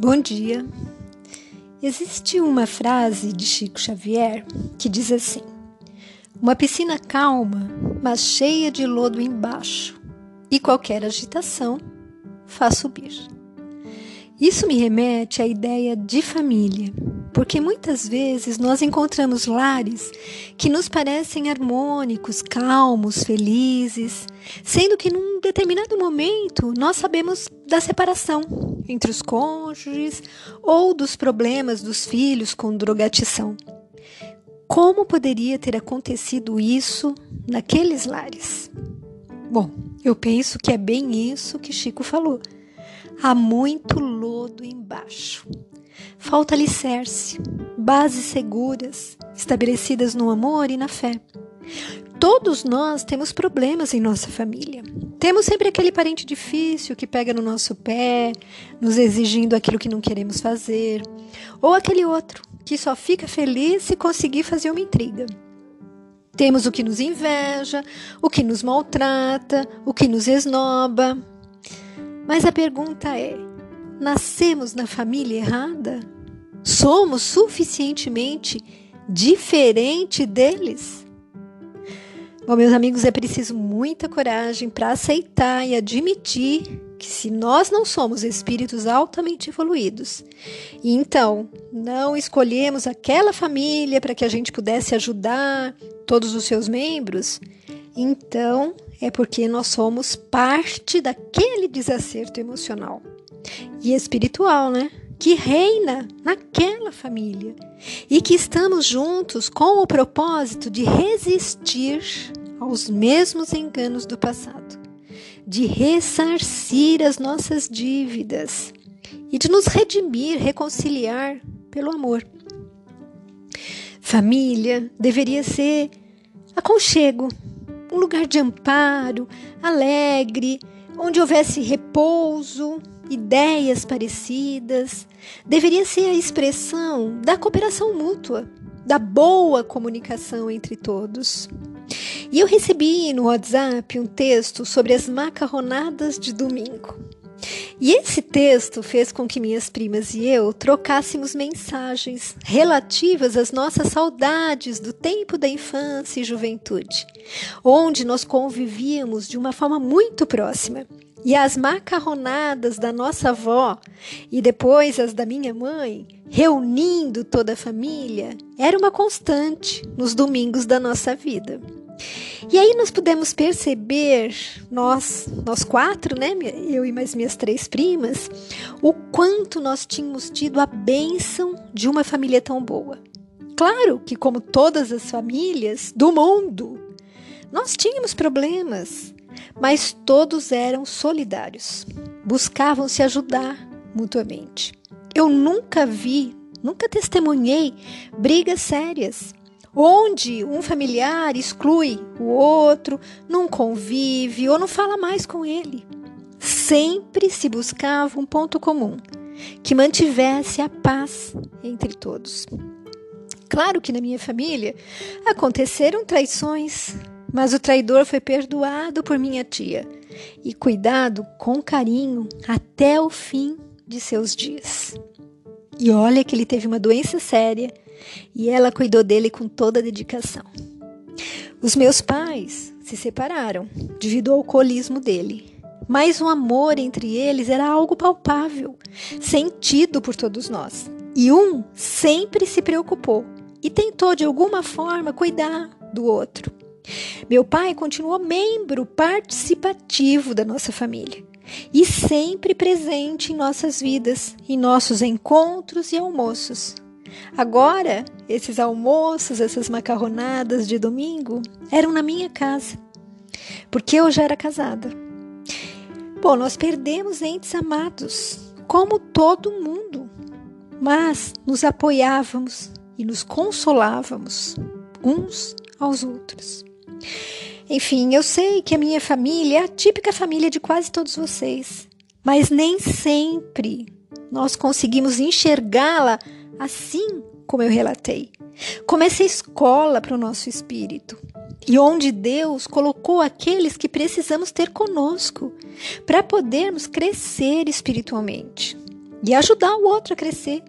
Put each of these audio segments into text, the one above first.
Bom dia. Existe uma frase de Chico Xavier que diz assim: Uma piscina calma, mas cheia de lodo embaixo, e qualquer agitação faz subir. Isso me remete à ideia de família, porque muitas vezes nós encontramos lares que nos parecem harmônicos, calmos, felizes, sendo que num determinado momento nós sabemos da separação entre os cônjuges ou dos problemas dos filhos com drogatição. Como poderia ter acontecido isso naqueles lares? Bom, eu penso que é bem isso que Chico falou há muito lodo embaixo. Falta alicerce, bases seguras, estabelecidas no amor e na fé. Todos nós temos problemas em nossa família. Temos sempre aquele parente difícil que pega no nosso pé, nos exigindo aquilo que não queremos fazer, ou aquele outro que só fica feliz se conseguir fazer uma intriga. Temos o que nos inveja, o que nos maltrata, o que nos esnoba, mas a pergunta é: nascemos na família errada? Somos suficientemente diferente deles? Bom, meus amigos, é preciso muita coragem para aceitar e admitir que se nós não somos espíritos altamente evoluídos, e então não escolhemos aquela família para que a gente pudesse ajudar todos os seus membros, então é porque nós somos parte daquele desacerto emocional e espiritual, né? Que reina naquela família e que estamos juntos com o propósito de resistir aos mesmos enganos do passado, de ressarcir as nossas dívidas e de nos redimir, reconciliar pelo amor. Família deveria ser aconchego, um lugar de amparo, alegre, onde houvesse repouso, ideias parecidas. Deveria ser a expressão da cooperação mútua, da boa comunicação entre todos. E eu recebi no WhatsApp um texto sobre as macarronadas de domingo. E esse texto fez com que minhas primas e eu trocássemos mensagens relativas às nossas saudades do tempo da infância e juventude, onde nós convivíamos de uma forma muito próxima. E as macarronadas da nossa avó e depois as da minha mãe, reunindo toda a família, era uma constante nos domingos da nossa vida. E aí nós pudemos perceber, nós, nós quatro, né, eu e mais minhas três primas, o quanto nós tínhamos tido a bênção de uma família tão boa. Claro que, como todas as famílias do mundo, nós tínhamos problemas, mas todos eram solidários, buscavam se ajudar mutuamente. Eu nunca vi, nunca testemunhei brigas sérias onde um familiar exclui o outro, não convive ou não fala mais com ele. Sempre se buscava um ponto comum que mantivesse a paz entre todos. Claro que na minha família aconteceram traições, mas o traidor foi perdoado por minha tia e cuidado com carinho até o fim de seus dias. E olha que ele teve uma doença séria e ela cuidou dele com toda a dedicação. Os meus pais se separaram devido ao alcoolismo dele, mas o amor entre eles era algo palpável, sentido por todos nós. E um sempre se preocupou e tentou de alguma forma cuidar do outro. Meu pai continuou membro participativo da nossa família e sempre presente em nossas vidas, em nossos encontros e almoços. Agora, esses almoços, essas macarronadas de domingo eram na minha casa, porque eu já era casada. Bom, nós perdemos entes amados, como todo mundo, mas nos apoiávamos e nos consolávamos uns aos outros. Enfim, eu sei que a minha família é a típica família de quase todos vocês, mas nem sempre nós conseguimos enxergá-la assim como eu relatei. Como essa escola para o nosso espírito. E onde Deus colocou aqueles que precisamos ter conosco para podermos crescer espiritualmente. e ajudar o outro a crescer.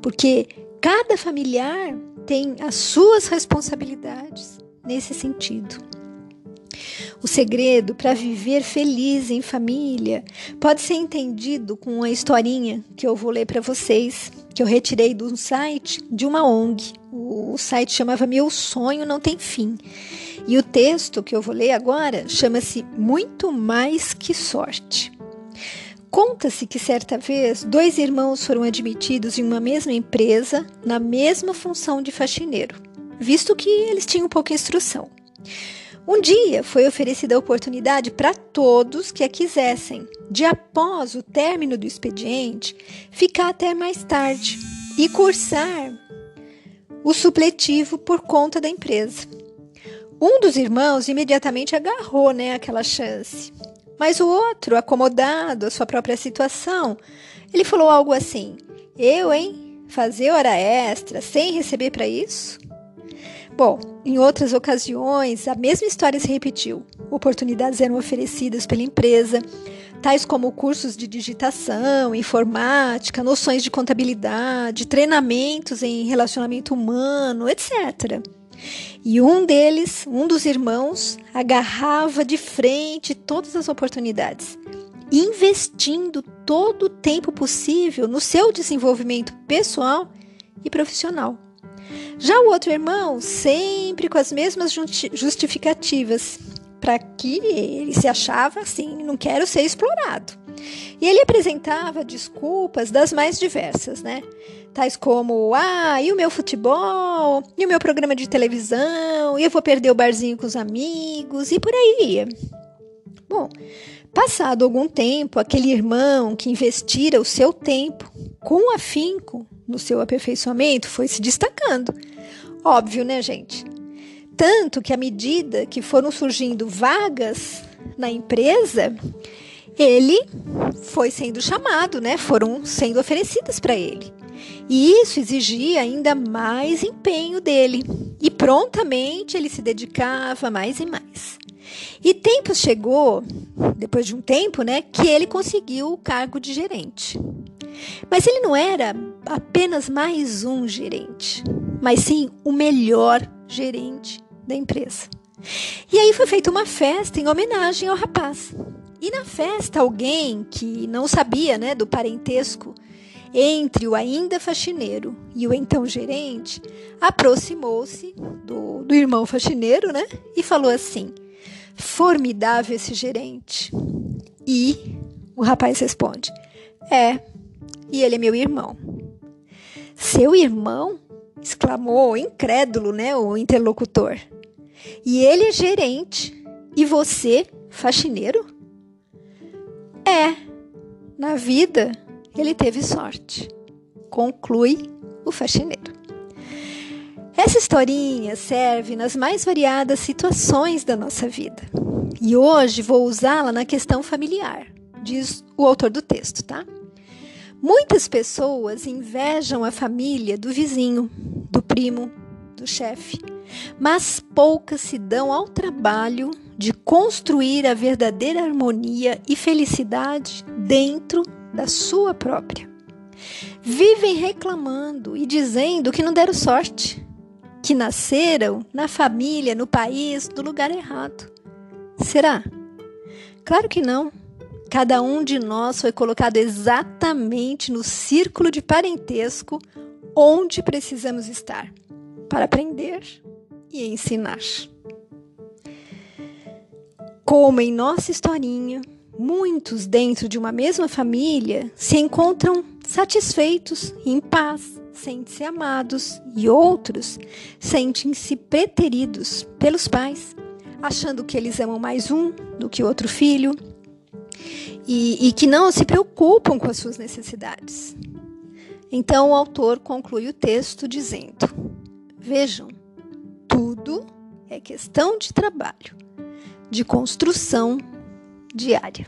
Porque cada familiar tem as suas responsabilidades nesse sentido. O segredo para viver feliz em família pode ser entendido com uma historinha que eu vou ler para vocês, que eu retirei do site de uma ONG. O site chamava Meu Sonho Não Tem Fim. E o texto que eu vou ler agora chama-se Muito Mais Que Sorte. Conta-se que certa vez dois irmãos foram admitidos em uma mesma empresa, na mesma função de faxineiro, visto que eles tinham pouca instrução. Um dia foi oferecida a oportunidade para todos que a quisessem, de após o término do expediente, ficar até mais tarde e cursar o supletivo por conta da empresa. Um dos irmãos imediatamente agarrou né, aquela chance, mas o outro, acomodado à sua própria situação, ele falou algo assim: Eu, hein? Fazer hora extra sem receber para isso? Bom, em outras ocasiões, a mesma história se repetiu. Oportunidades eram oferecidas pela empresa, tais como cursos de digitação, informática, noções de contabilidade, treinamentos em relacionamento humano, etc. E um deles, um dos irmãos, agarrava de frente todas as oportunidades, investindo todo o tempo possível no seu desenvolvimento pessoal e profissional. Já o outro irmão, sempre com as mesmas justificativas, para que ele se achava assim, não quero ser explorado. E ele apresentava desculpas das mais diversas, né? Tais como, ah, e o meu futebol, e o meu programa de televisão, e eu vou perder o barzinho com os amigos, e por aí ia. Bom, passado algum tempo, aquele irmão que investira o seu tempo com afinco no seu aperfeiçoamento foi se destacando. Óbvio, né, gente? Tanto que à medida que foram surgindo vagas na empresa, ele foi sendo chamado, né? Foram sendo oferecidas para ele. E isso exigia ainda mais empenho dele. E prontamente ele se dedicava mais e mais. E tempo chegou, depois de um tempo, né, que ele conseguiu o cargo de gerente. Mas ele não era apenas mais um gerente, mas sim o melhor gerente da empresa. E aí foi feita uma festa em homenagem ao rapaz. E na festa, alguém que não sabia né, do parentesco entre o ainda faxineiro e o então gerente aproximou-se do, do irmão faxineiro né, e falou assim: Formidável esse gerente. E o rapaz responde: É, e ele é meu irmão. Seu irmão? exclamou incrédulo, né, o interlocutor. E ele é gerente e você, faxineiro? É, na vida ele teve sorte. Conclui o faxineiro. Essa historinha serve nas mais variadas situações da nossa vida. E hoje vou usá-la na questão familiar, diz o autor do texto, tá? Muitas pessoas invejam a família do vizinho, do primo, do chefe, mas poucas se dão ao trabalho de construir a verdadeira harmonia e felicidade dentro da sua própria. Vivem reclamando e dizendo que não deram sorte, que nasceram na família, no país, no lugar errado. Será? Claro que não. Cada um de nós foi colocado exatamente no círculo de parentesco onde precisamos estar para aprender e ensinar. Como em nossa historinha, muitos dentro de uma mesma família se encontram satisfeitos em paz, sentem-se amados e outros sentem-se preteridos pelos pais, achando que eles amam mais um do que outro filho e, e que não se preocupam com as suas necessidades. Então o autor conclui o texto dizendo: Vejam, tudo é questão de trabalho, de construção diária.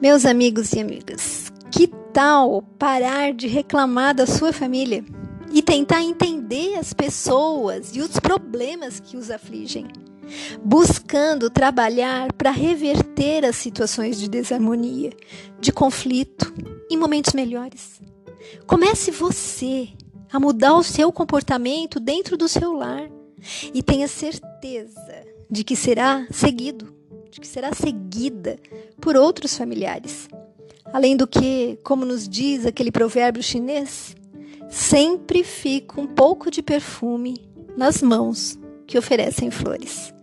Meus amigos e amigas, que tal parar de reclamar da sua família e tentar entender as pessoas e os problemas que os afligem? buscando trabalhar para reverter as situações de desarmonia, de conflito, em momentos melhores. Comece você a mudar o seu comportamento dentro do seu lar e tenha certeza de que será seguido, de que será seguida por outros familiares. Além do que, como nos diz aquele provérbio chinês, sempre fica um pouco de perfume nas mãos que oferecem flores.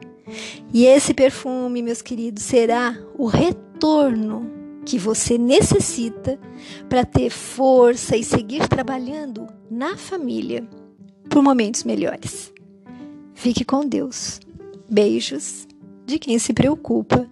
E esse perfume, meus queridos, será o retorno que você necessita para ter força e seguir trabalhando na família por momentos melhores. Fique com Deus. Beijos de quem se preocupa